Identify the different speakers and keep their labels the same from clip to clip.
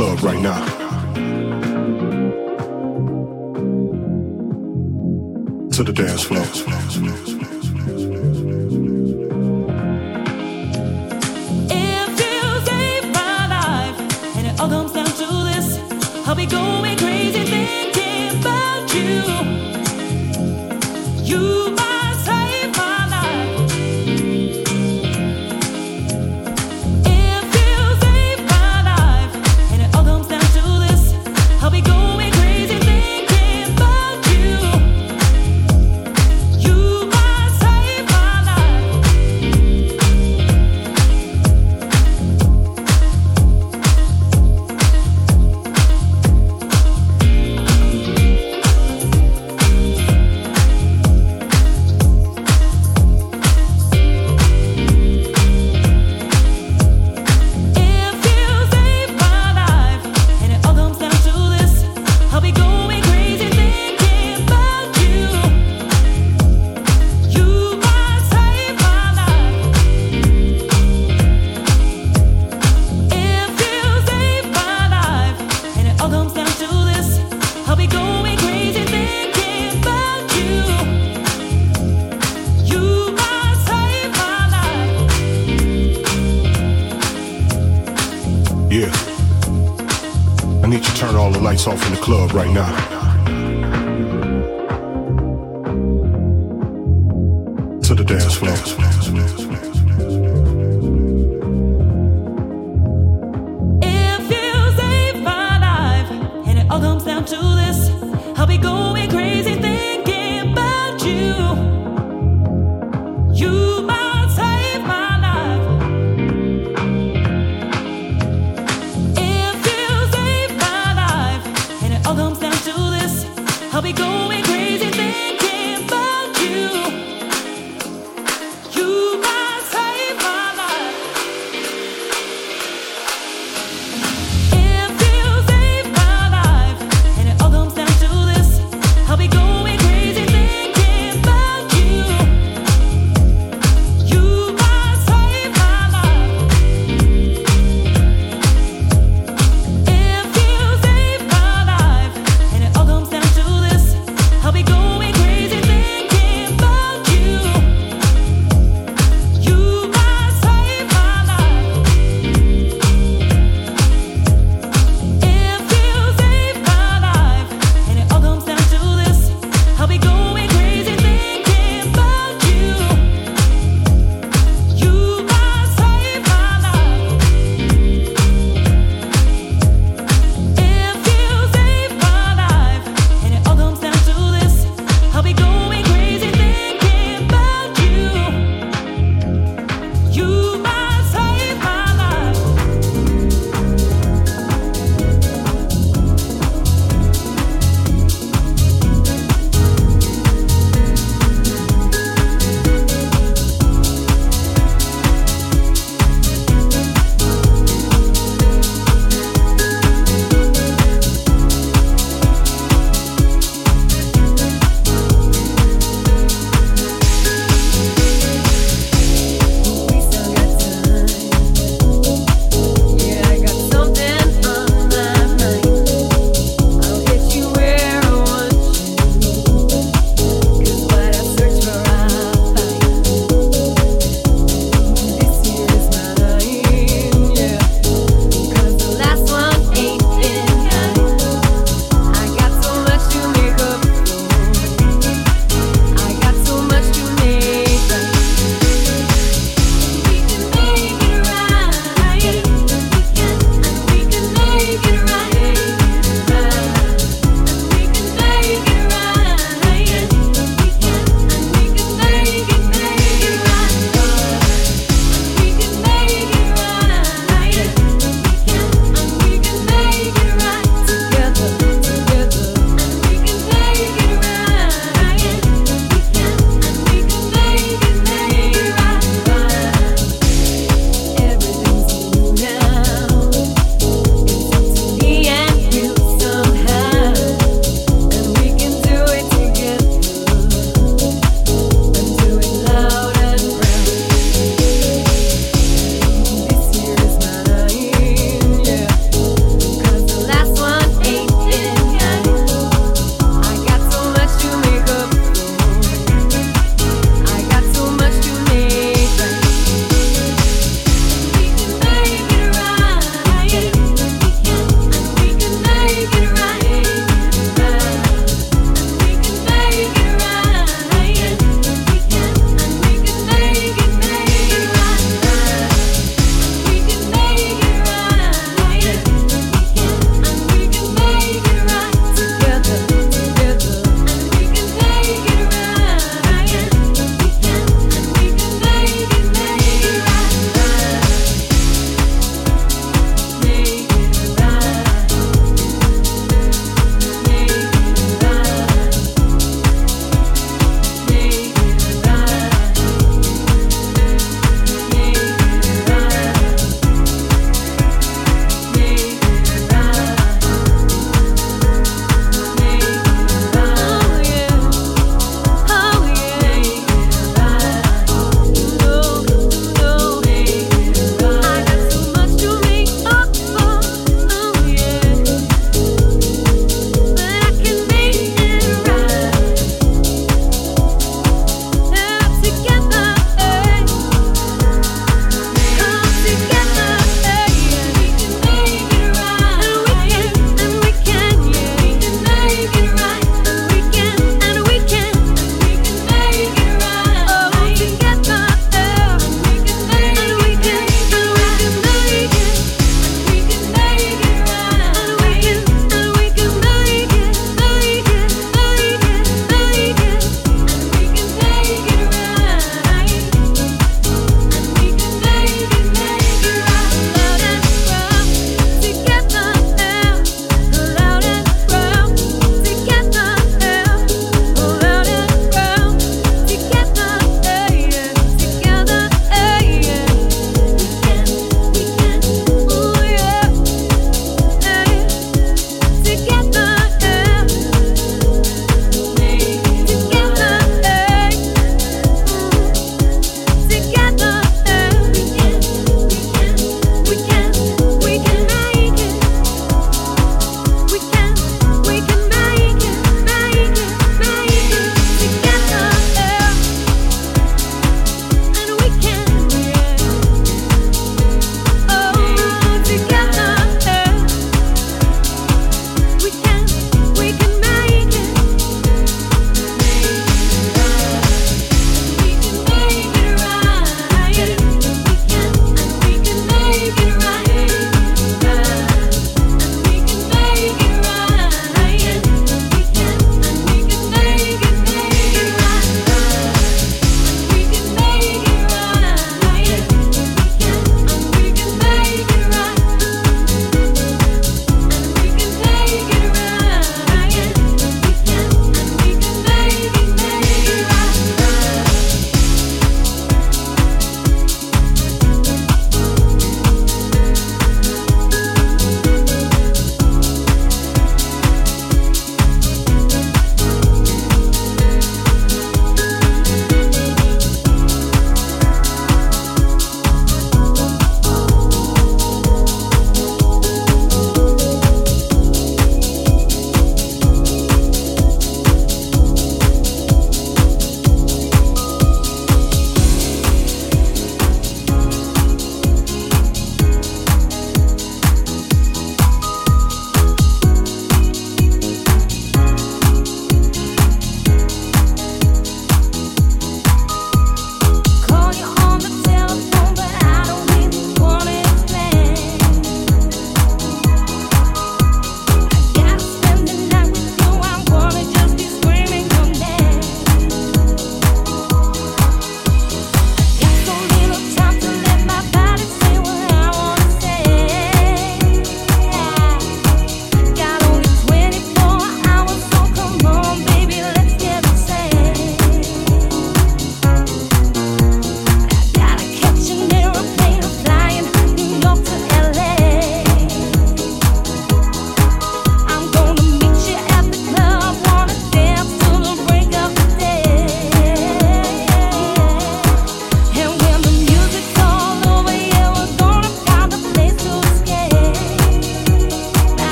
Speaker 1: club right now. To the dance floor.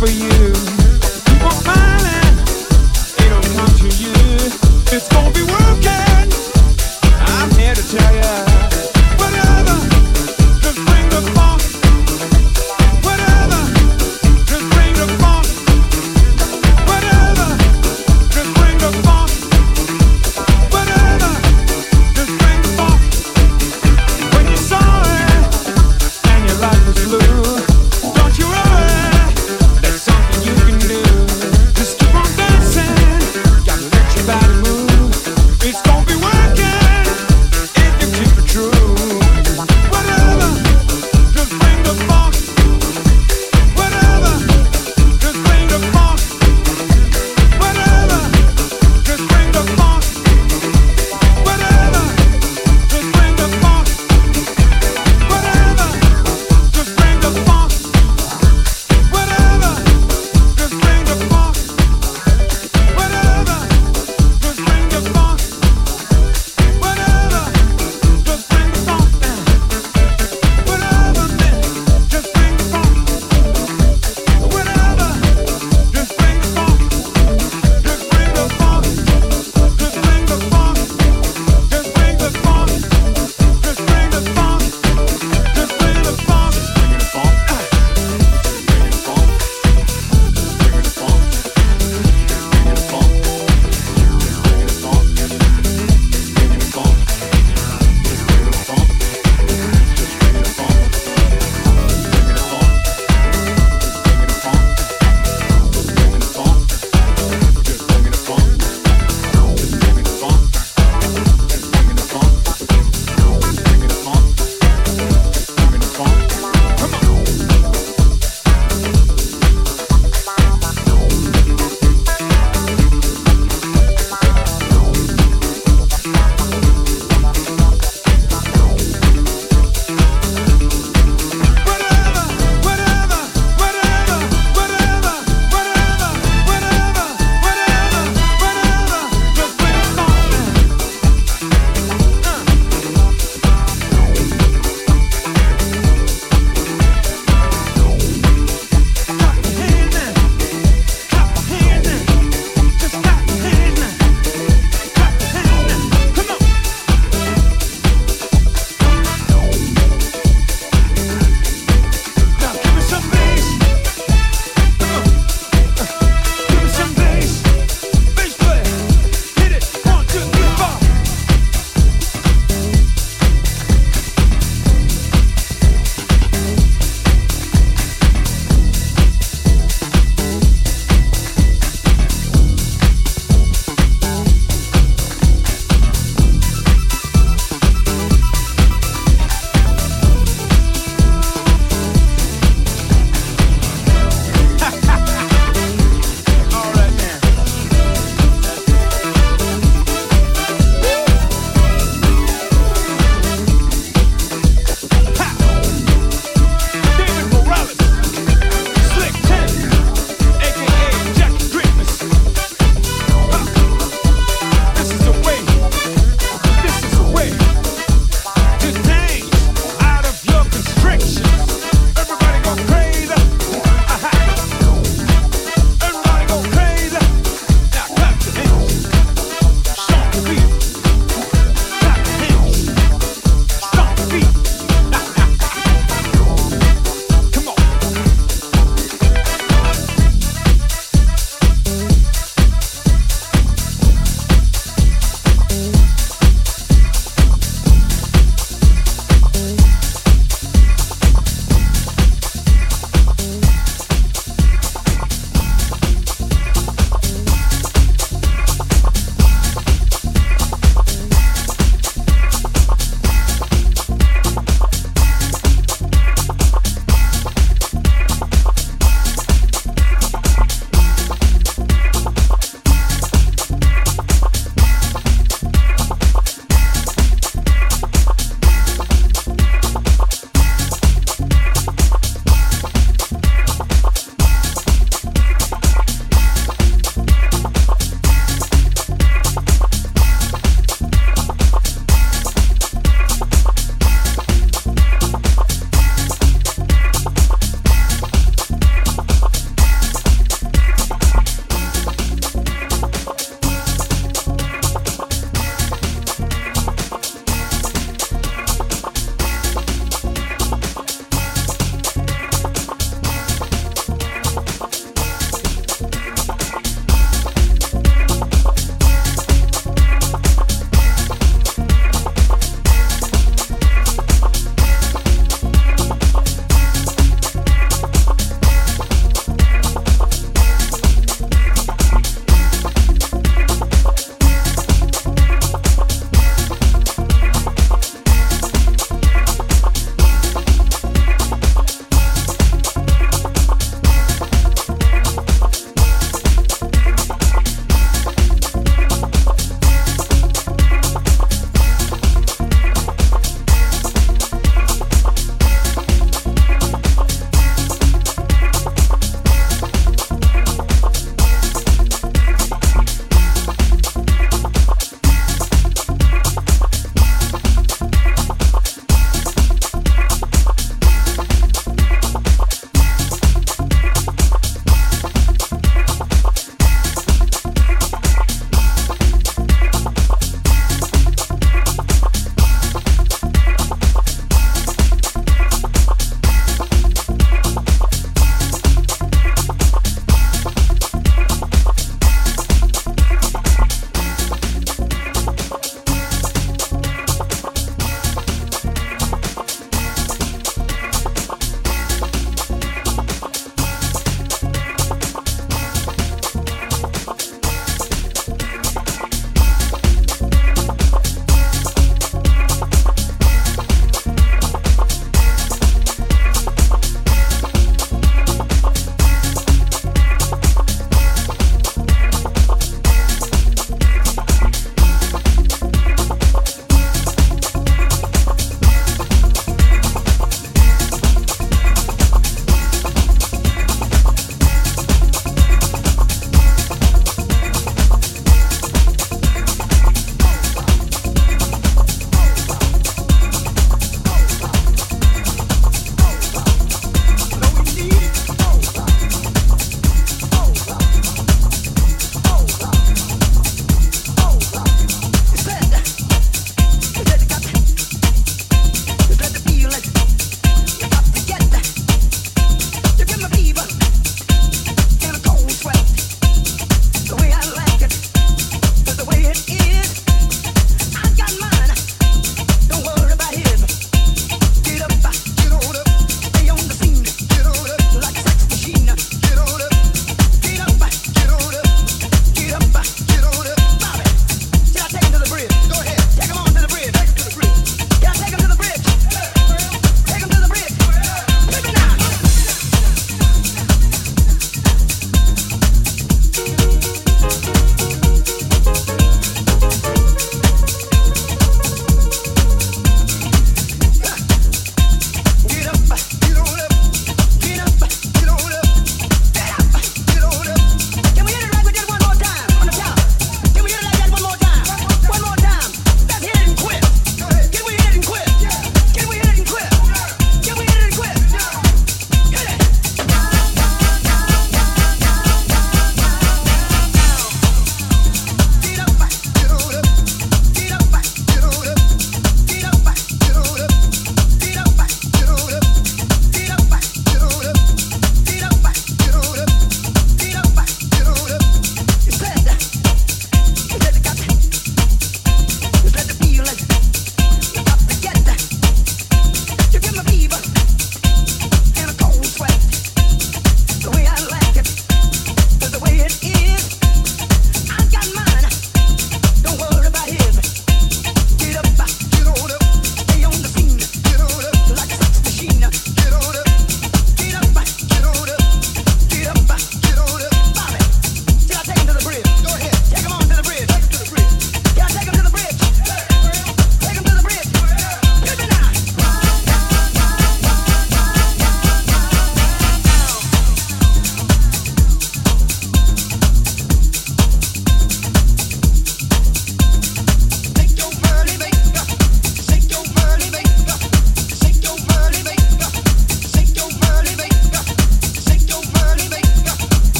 Speaker 1: for you.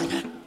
Speaker 2: Stomp